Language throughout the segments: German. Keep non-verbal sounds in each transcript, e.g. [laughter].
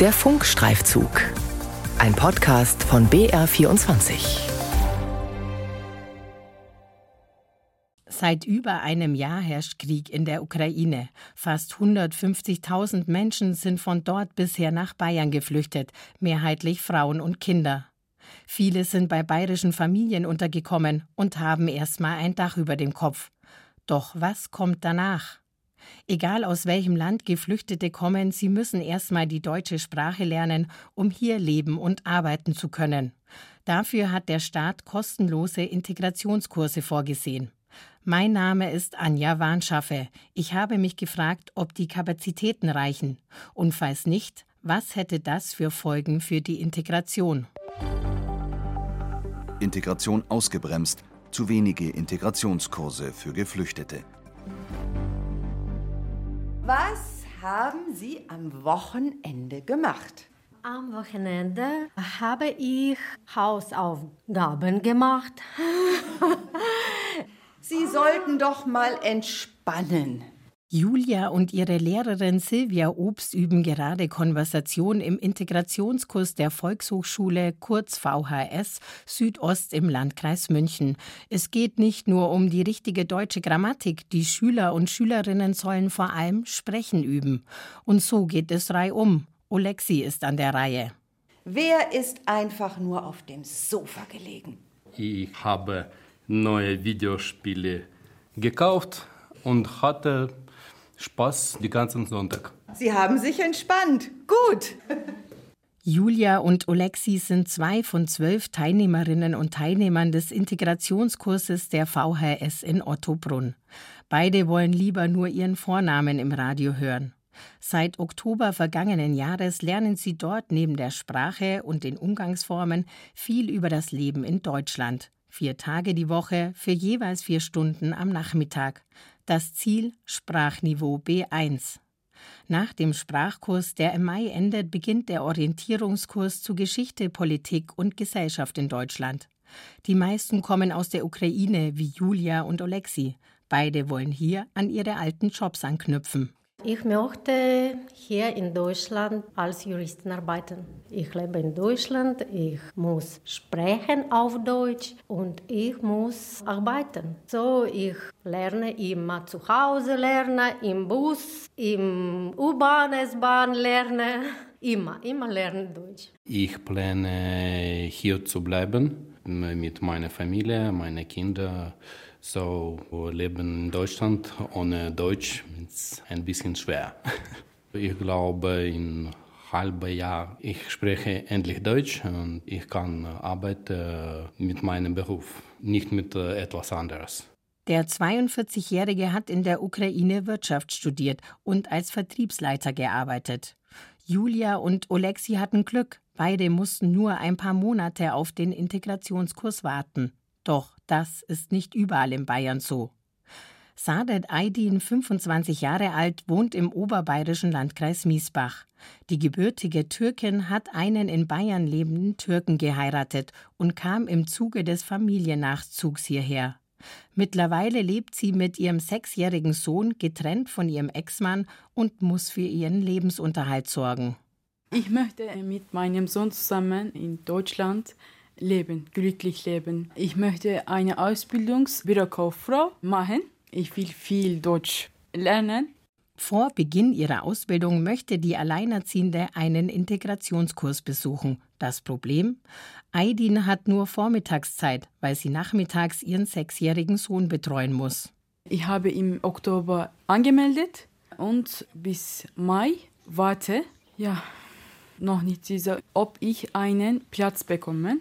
Der Funkstreifzug. Ein Podcast von BR24. Seit über einem Jahr herrscht Krieg in der Ukraine. Fast 150.000 Menschen sind von dort bisher nach Bayern geflüchtet, mehrheitlich Frauen und Kinder. Viele sind bei bayerischen Familien untergekommen und haben erstmal ein Dach über dem Kopf. Doch was kommt danach? Egal aus welchem Land Geflüchtete kommen, sie müssen erstmal die deutsche Sprache lernen, um hier leben und arbeiten zu können. Dafür hat der Staat kostenlose Integrationskurse vorgesehen. Mein Name ist Anja Warnschaffe. Ich habe mich gefragt, ob die Kapazitäten reichen. Und falls nicht, was hätte das für Folgen für die Integration? Integration ausgebremst, zu wenige Integrationskurse für Geflüchtete. Was haben Sie am Wochenende gemacht? Am Wochenende habe ich Hausaufgaben gemacht. [laughs] Sie sollten doch mal entspannen. Julia und ihre Lehrerin Silvia Obst üben gerade Konversation im Integrationskurs der Volkshochschule kurz VHS Südost im Landkreis München. Es geht nicht nur um die richtige deutsche Grammatik, die Schüler und Schülerinnen sollen vor allem sprechen üben. Und so geht es reihum. Olexi ist an der Reihe. Wer ist einfach nur auf dem Sofa gelegen? Ich habe neue Videospiele gekauft und hatte Spaß den ganzen Sonntag. Sie haben sich entspannt. Gut. [laughs] Julia und Olexi sind zwei von zwölf Teilnehmerinnen und Teilnehmern des Integrationskurses der VHS in Ottobrunn. Beide wollen lieber nur ihren Vornamen im Radio hören. Seit Oktober vergangenen Jahres lernen sie dort neben der Sprache und den Umgangsformen viel über das Leben in Deutschland. Vier Tage die Woche für jeweils vier Stunden am Nachmittag. Das Ziel Sprachniveau B1. Nach dem Sprachkurs, der im Mai endet, beginnt der Orientierungskurs zu Geschichte, Politik und Gesellschaft in Deutschland. Die meisten kommen aus der Ukraine, wie Julia und Olexi. Beide wollen hier an ihre alten Jobs anknüpfen. Ich möchte hier in Deutschland als Juristin arbeiten. Ich lebe in Deutschland, ich muss sprechen auf Deutsch und ich muss arbeiten. So, ich lerne immer zu Hause, lerne im Bus, im U-Bahn, S-Bahn lerne, immer, immer lerne Deutsch. Ich plane hier zu bleiben mit meiner Familie, meinen Kindern. So, Leben in Deutschland ohne Deutsch ist ein bisschen schwer. [laughs] Ich glaube, in halben Jahr ich spreche endlich Deutsch und ich kann arbeiten mit meinem Beruf, nicht mit etwas anderes. Der 42-Jährige hat in der Ukraine Wirtschaft studiert und als Vertriebsleiter gearbeitet. Julia und Olexi hatten Glück. Beide mussten nur ein paar Monate auf den Integrationskurs warten. Doch das ist nicht überall in Bayern so. Saadet Aydin, 25 Jahre alt, wohnt im oberbayerischen Landkreis Miesbach. Die gebürtige Türkin hat einen in Bayern lebenden Türken geheiratet und kam im Zuge des Familiennachzugs hierher. Mittlerweile lebt sie mit ihrem sechsjährigen Sohn getrennt von ihrem Ex-Mann und muss für ihren Lebensunterhalt sorgen. Ich möchte mit meinem Sohn zusammen in Deutschland leben, glücklich leben. Ich möchte eine Ausbildungsbürokauffrau machen. Ich will viel Deutsch lernen. Vor Beginn ihrer Ausbildung möchte die Alleinerziehende einen Integrationskurs besuchen. Das Problem? Aidin hat nur Vormittagszeit, weil sie nachmittags ihren sechsjährigen Sohn betreuen muss. Ich habe im Oktober angemeldet und bis Mai warte. Ja, noch nicht sicher, ob ich einen Platz bekomme.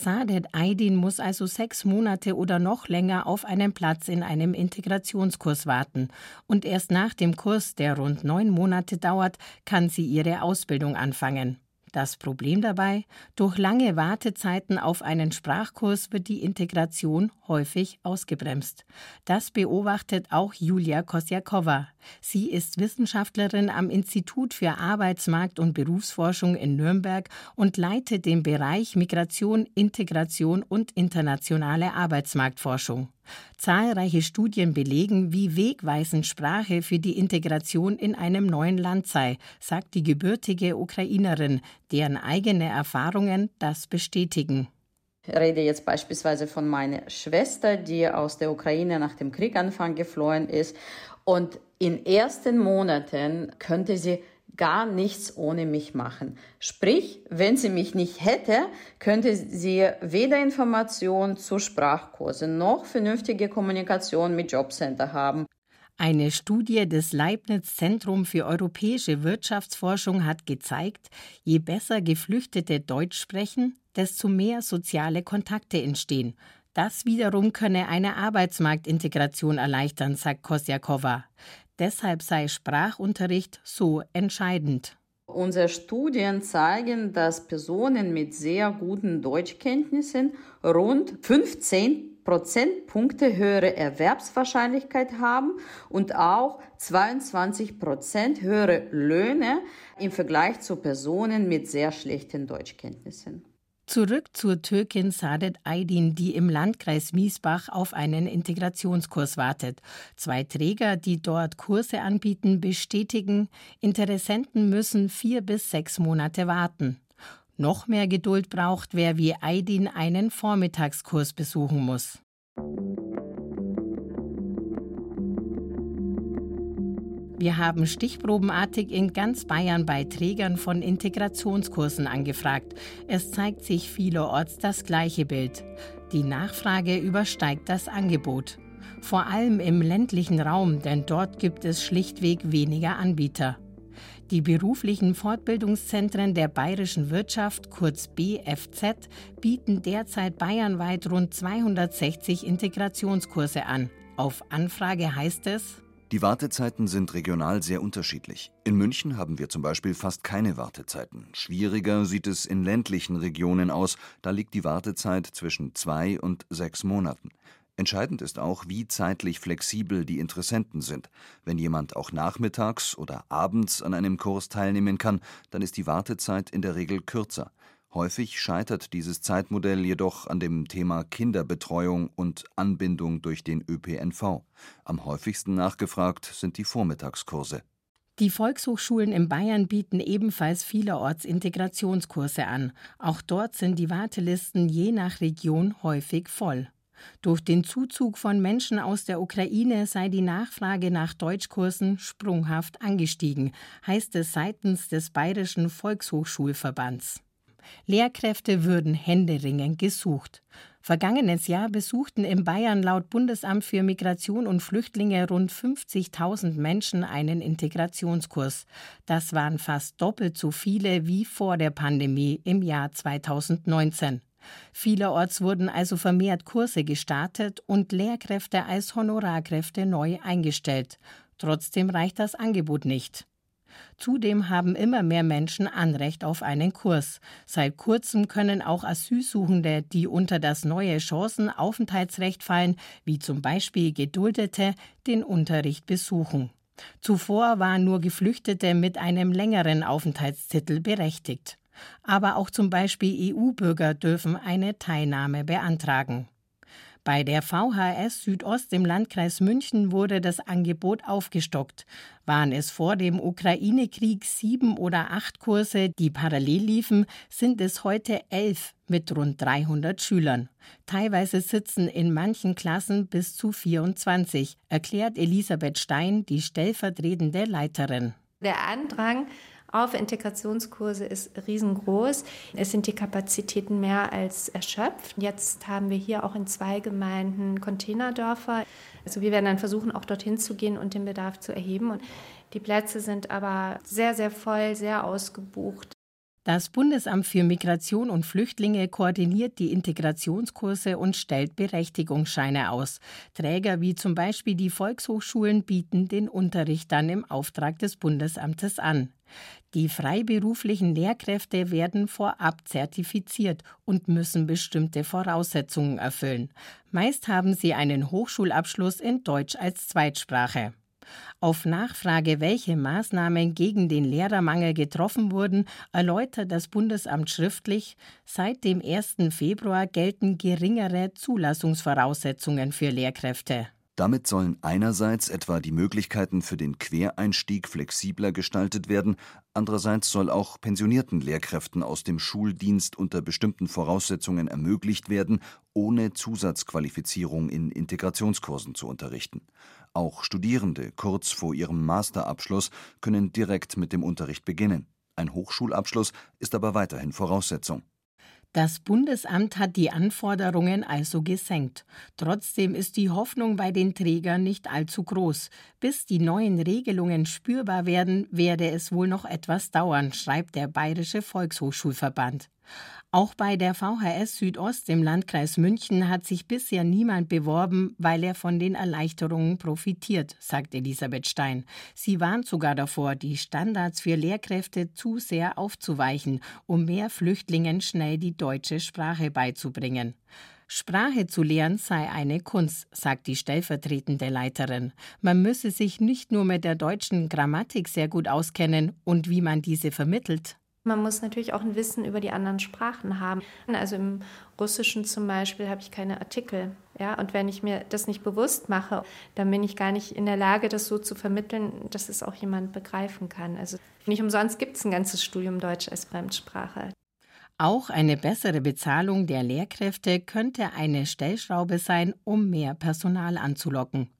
Saadet Aydin muss also sechs Monate oder noch länger auf einen Platz in einem Integrationskurs warten. Und erst nach dem Kurs, der rund neun Monate dauert, kann sie ihre Ausbildung anfangen. Das Problem dabei? Durch lange Wartezeiten auf einen Sprachkurs wird die Integration häufig ausgebremst. Das beobachtet auch Julia Kosjakova. Sie ist Wissenschaftlerin am Institut für Arbeitsmarkt und Berufsforschung in Nürnberg und leitet den Bereich Migration, Integration und internationale Arbeitsmarktforschung. Zahlreiche Studien belegen, wie wegweisend Sprache für die Integration in einem neuen Land sei, sagt die gebürtige Ukrainerin, deren eigene Erfahrungen das bestätigen. Ich rede jetzt beispielsweise von meiner Schwester, die aus der Ukraine nach dem Krieganfang geflohen ist. Und in ersten Monaten könnte sie gar nichts ohne mich machen. Sprich, wenn sie mich nicht hätte, könnte sie weder Informationen zu Sprachkursen noch vernünftige Kommunikation mit Jobcenter haben. Eine Studie des Leibniz Zentrum für europäische Wirtschaftsforschung hat gezeigt, je besser Geflüchtete Deutsch sprechen, desto mehr soziale Kontakte entstehen. Das wiederum könne eine Arbeitsmarktintegration erleichtern, sagt Kosjakova. Deshalb sei Sprachunterricht so entscheidend. Unsere Studien zeigen, dass Personen mit sehr guten Deutschkenntnissen rund 15 Prozentpunkte höhere Erwerbswahrscheinlichkeit haben und auch 22 Prozent höhere Löhne im Vergleich zu Personen mit sehr schlechten Deutschkenntnissen. Zurück zur Türkin Saadet Aydin, die im Landkreis Miesbach auf einen Integrationskurs wartet. Zwei Träger, die dort Kurse anbieten, bestätigen, Interessenten müssen vier bis sechs Monate warten. Noch mehr Geduld braucht, wer wie Aydin einen Vormittagskurs besuchen muss. Wir haben stichprobenartig in ganz Bayern bei Trägern von Integrationskursen angefragt. Es zeigt sich vielerorts das gleiche Bild. Die Nachfrage übersteigt das Angebot. Vor allem im ländlichen Raum, denn dort gibt es schlichtweg weniger Anbieter. Die beruflichen Fortbildungszentren der bayerischen Wirtschaft, kurz BFZ, bieten derzeit bayernweit rund 260 Integrationskurse an. Auf Anfrage heißt es, die Wartezeiten sind regional sehr unterschiedlich. In München haben wir zum Beispiel fast keine Wartezeiten. Schwieriger sieht es in ländlichen Regionen aus, da liegt die Wartezeit zwischen zwei und sechs Monaten. Entscheidend ist auch, wie zeitlich flexibel die Interessenten sind. Wenn jemand auch nachmittags oder abends an einem Kurs teilnehmen kann, dann ist die Wartezeit in der Regel kürzer. Häufig scheitert dieses Zeitmodell jedoch an dem Thema Kinderbetreuung und Anbindung durch den ÖPNV. Am häufigsten nachgefragt sind die Vormittagskurse. Die Volkshochschulen in Bayern bieten ebenfalls vielerorts Integrationskurse an. Auch dort sind die Wartelisten je nach Region häufig voll. Durch den Zuzug von Menschen aus der Ukraine sei die Nachfrage nach Deutschkursen sprunghaft angestiegen, heißt es seitens des Bayerischen Volkshochschulverbands. Lehrkräfte würden händeringend gesucht. Vergangenes Jahr besuchten in Bayern laut Bundesamt für Migration und Flüchtlinge rund 50.000 Menschen einen Integrationskurs. Das waren fast doppelt so viele wie vor der Pandemie im Jahr 2019. Vielerorts wurden also vermehrt Kurse gestartet und Lehrkräfte als Honorarkräfte neu eingestellt. Trotzdem reicht das Angebot nicht. Zudem haben immer mehr Menschen Anrecht auf einen Kurs. Seit kurzem können auch Asylsuchende, die unter das neue Chancenaufenthaltsrecht fallen, wie zum Beispiel Geduldete, den Unterricht besuchen. Zuvor waren nur Geflüchtete mit einem längeren Aufenthaltstitel berechtigt. Aber auch zum Beispiel EU-Bürger dürfen eine Teilnahme beantragen. Bei der VHS Südost im Landkreis München wurde das Angebot aufgestockt. Waren es vor dem Ukraine-Krieg sieben oder acht Kurse, die parallel liefen, sind es heute elf mit rund 300 Schülern. Teilweise sitzen in manchen Klassen bis zu 24, erklärt Elisabeth Stein, die stellvertretende Leiterin. Der Andrang auf Integrationskurse ist riesengroß. Es sind die Kapazitäten mehr als erschöpft. Jetzt haben wir hier auch in zwei Gemeinden Containerdörfer. Also wir werden dann versuchen, auch dorthin zu gehen und den Bedarf zu erheben. Und die Plätze sind aber sehr, sehr voll, sehr ausgebucht. Das Bundesamt für Migration und Flüchtlinge koordiniert die Integrationskurse und stellt Berechtigungsscheine aus. Träger wie zum Beispiel die Volkshochschulen bieten den Unterricht dann im Auftrag des Bundesamtes an. Die freiberuflichen Lehrkräfte werden vorab zertifiziert und müssen bestimmte Voraussetzungen erfüllen. Meist haben sie einen Hochschulabschluss in Deutsch als Zweitsprache. Auf Nachfrage, welche Maßnahmen gegen den Lehrermangel getroffen wurden, erläutert das Bundesamt schriftlich, seit dem 1. Februar gelten geringere Zulassungsvoraussetzungen für Lehrkräfte. Damit sollen einerseits etwa die Möglichkeiten für den Quereinstieg flexibler gestaltet werden, andererseits soll auch pensionierten Lehrkräften aus dem Schuldienst unter bestimmten Voraussetzungen ermöglicht werden, ohne Zusatzqualifizierung in Integrationskursen zu unterrichten. Auch Studierende kurz vor ihrem Masterabschluss können direkt mit dem Unterricht beginnen. Ein Hochschulabschluss ist aber weiterhin Voraussetzung. Das Bundesamt hat die Anforderungen also gesenkt. Trotzdem ist die Hoffnung bei den Trägern nicht allzu groß. Bis die neuen Regelungen spürbar werden, werde es wohl noch etwas dauern, schreibt der Bayerische Volkshochschulverband. Auch bei der VHS Südost im Landkreis München hat sich bisher niemand beworben, weil er von den Erleichterungen profitiert, sagt Elisabeth Stein. Sie warnt sogar davor, die Standards für Lehrkräfte zu sehr aufzuweichen, um mehr Flüchtlingen schnell die deutsche Sprache beizubringen. Sprache zu lernen sei eine Kunst, sagt die stellvertretende Leiterin. Man müsse sich nicht nur mit der deutschen Grammatik sehr gut auskennen und wie man diese vermittelt. Man muss natürlich auch ein Wissen über die anderen Sprachen haben. Also im Russischen zum Beispiel habe ich keine Artikel. Ja? Und wenn ich mir das nicht bewusst mache, dann bin ich gar nicht in der Lage, das so zu vermitteln, dass es auch jemand begreifen kann. Also nicht umsonst gibt es ein ganzes Studium Deutsch als Fremdsprache. Auch eine bessere Bezahlung der Lehrkräfte könnte eine Stellschraube sein, um mehr Personal anzulocken.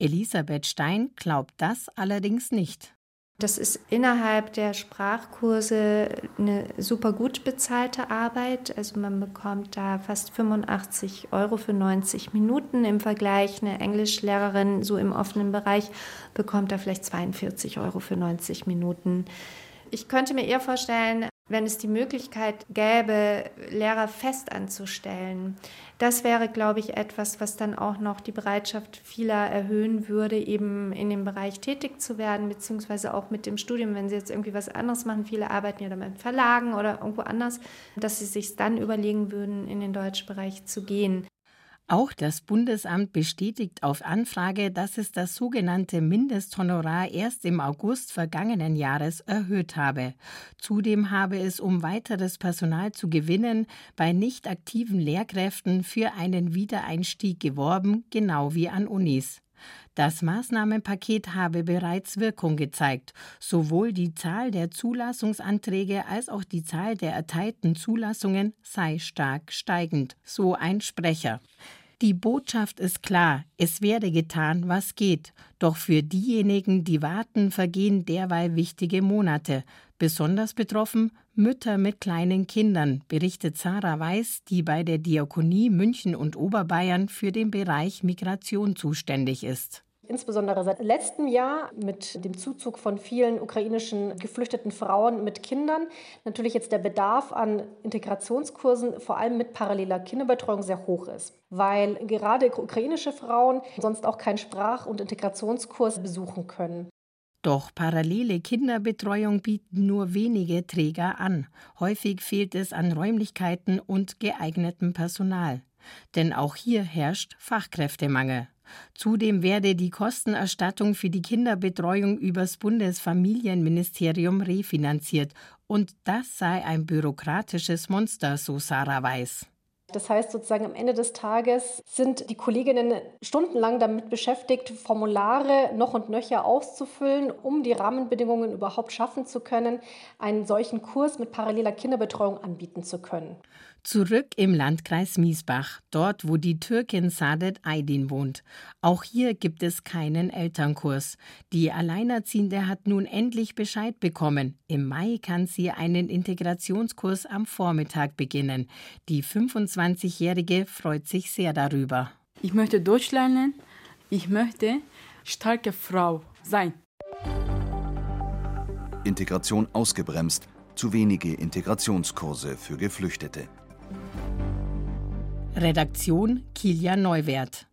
Elisabeth Stein glaubt das allerdings nicht. Das ist innerhalb der Sprachkurse eine super gut bezahlte Arbeit. Also man bekommt da fast 85 Euro für 90 Minuten. Im Vergleich eine Englischlehrerin so im offenen Bereich bekommt da vielleicht 42 Euro für 90 Minuten. Ich könnte mir eher vorstellen, wenn es die Möglichkeit gäbe, Lehrer fest anzustellen. Das wäre, glaube ich, etwas, was dann auch noch die Bereitschaft vieler erhöhen würde, eben in dem Bereich tätig zu werden, beziehungsweise auch mit dem Studium, wenn sie jetzt irgendwie was anderes machen. Viele arbeiten ja dann mit Verlagen oder irgendwo anders, dass sie sich dann überlegen würden, in den Deutschbereich zu gehen. Auch das Bundesamt bestätigt auf Anfrage, dass es das sogenannte Mindesthonorar erst im August vergangenen Jahres erhöht habe. Zudem habe es, um weiteres Personal zu gewinnen, bei nicht aktiven Lehrkräften für einen Wiedereinstieg geworben, genau wie an Unis. Das Maßnahmenpaket habe bereits Wirkung gezeigt. Sowohl die Zahl der Zulassungsanträge als auch die Zahl der erteilten Zulassungen sei stark steigend, so ein Sprecher. Die Botschaft ist klar, es werde getan, was geht, doch für diejenigen, die warten, vergehen derweil wichtige Monate. Besonders betroffen Mütter mit kleinen Kindern, berichtet Sarah Weiß, die bei der Diakonie München und Oberbayern für den Bereich Migration zuständig ist insbesondere seit letztem Jahr mit dem Zuzug von vielen ukrainischen geflüchteten Frauen mit Kindern natürlich jetzt der Bedarf an Integrationskursen, vor allem mit paralleler Kinderbetreuung, sehr hoch ist, weil gerade ukrainische Frauen sonst auch keinen Sprach- und Integrationskurs besuchen können. Doch parallele Kinderbetreuung bieten nur wenige Träger an. Häufig fehlt es an Räumlichkeiten und geeignetem Personal. Denn auch hier herrscht Fachkräftemangel. Zudem werde die Kostenerstattung für die Kinderbetreuung übers Bundesfamilienministerium refinanziert. Und das sei ein bürokratisches Monster, so Sarah Weiß. Das heißt sozusagen am Ende des Tages sind die Kolleginnen stundenlang damit beschäftigt, Formulare noch und nöcher auszufüllen, um die Rahmenbedingungen überhaupt schaffen zu können, einen solchen Kurs mit paralleler Kinderbetreuung anbieten zu können. Zurück im Landkreis Miesbach, dort wo die Türkin Sadet Aydin wohnt. Auch hier gibt es keinen Elternkurs. Die Alleinerziehende hat nun endlich Bescheid bekommen. Im Mai kann sie einen Integrationskurs am Vormittag beginnen. Die 25-Jährige freut sich sehr darüber. Ich möchte Deutsch lernen. Ich möchte starke Frau sein. Integration ausgebremst. Zu wenige Integrationskurse für Geflüchtete. Redaktion Kilian Neuwert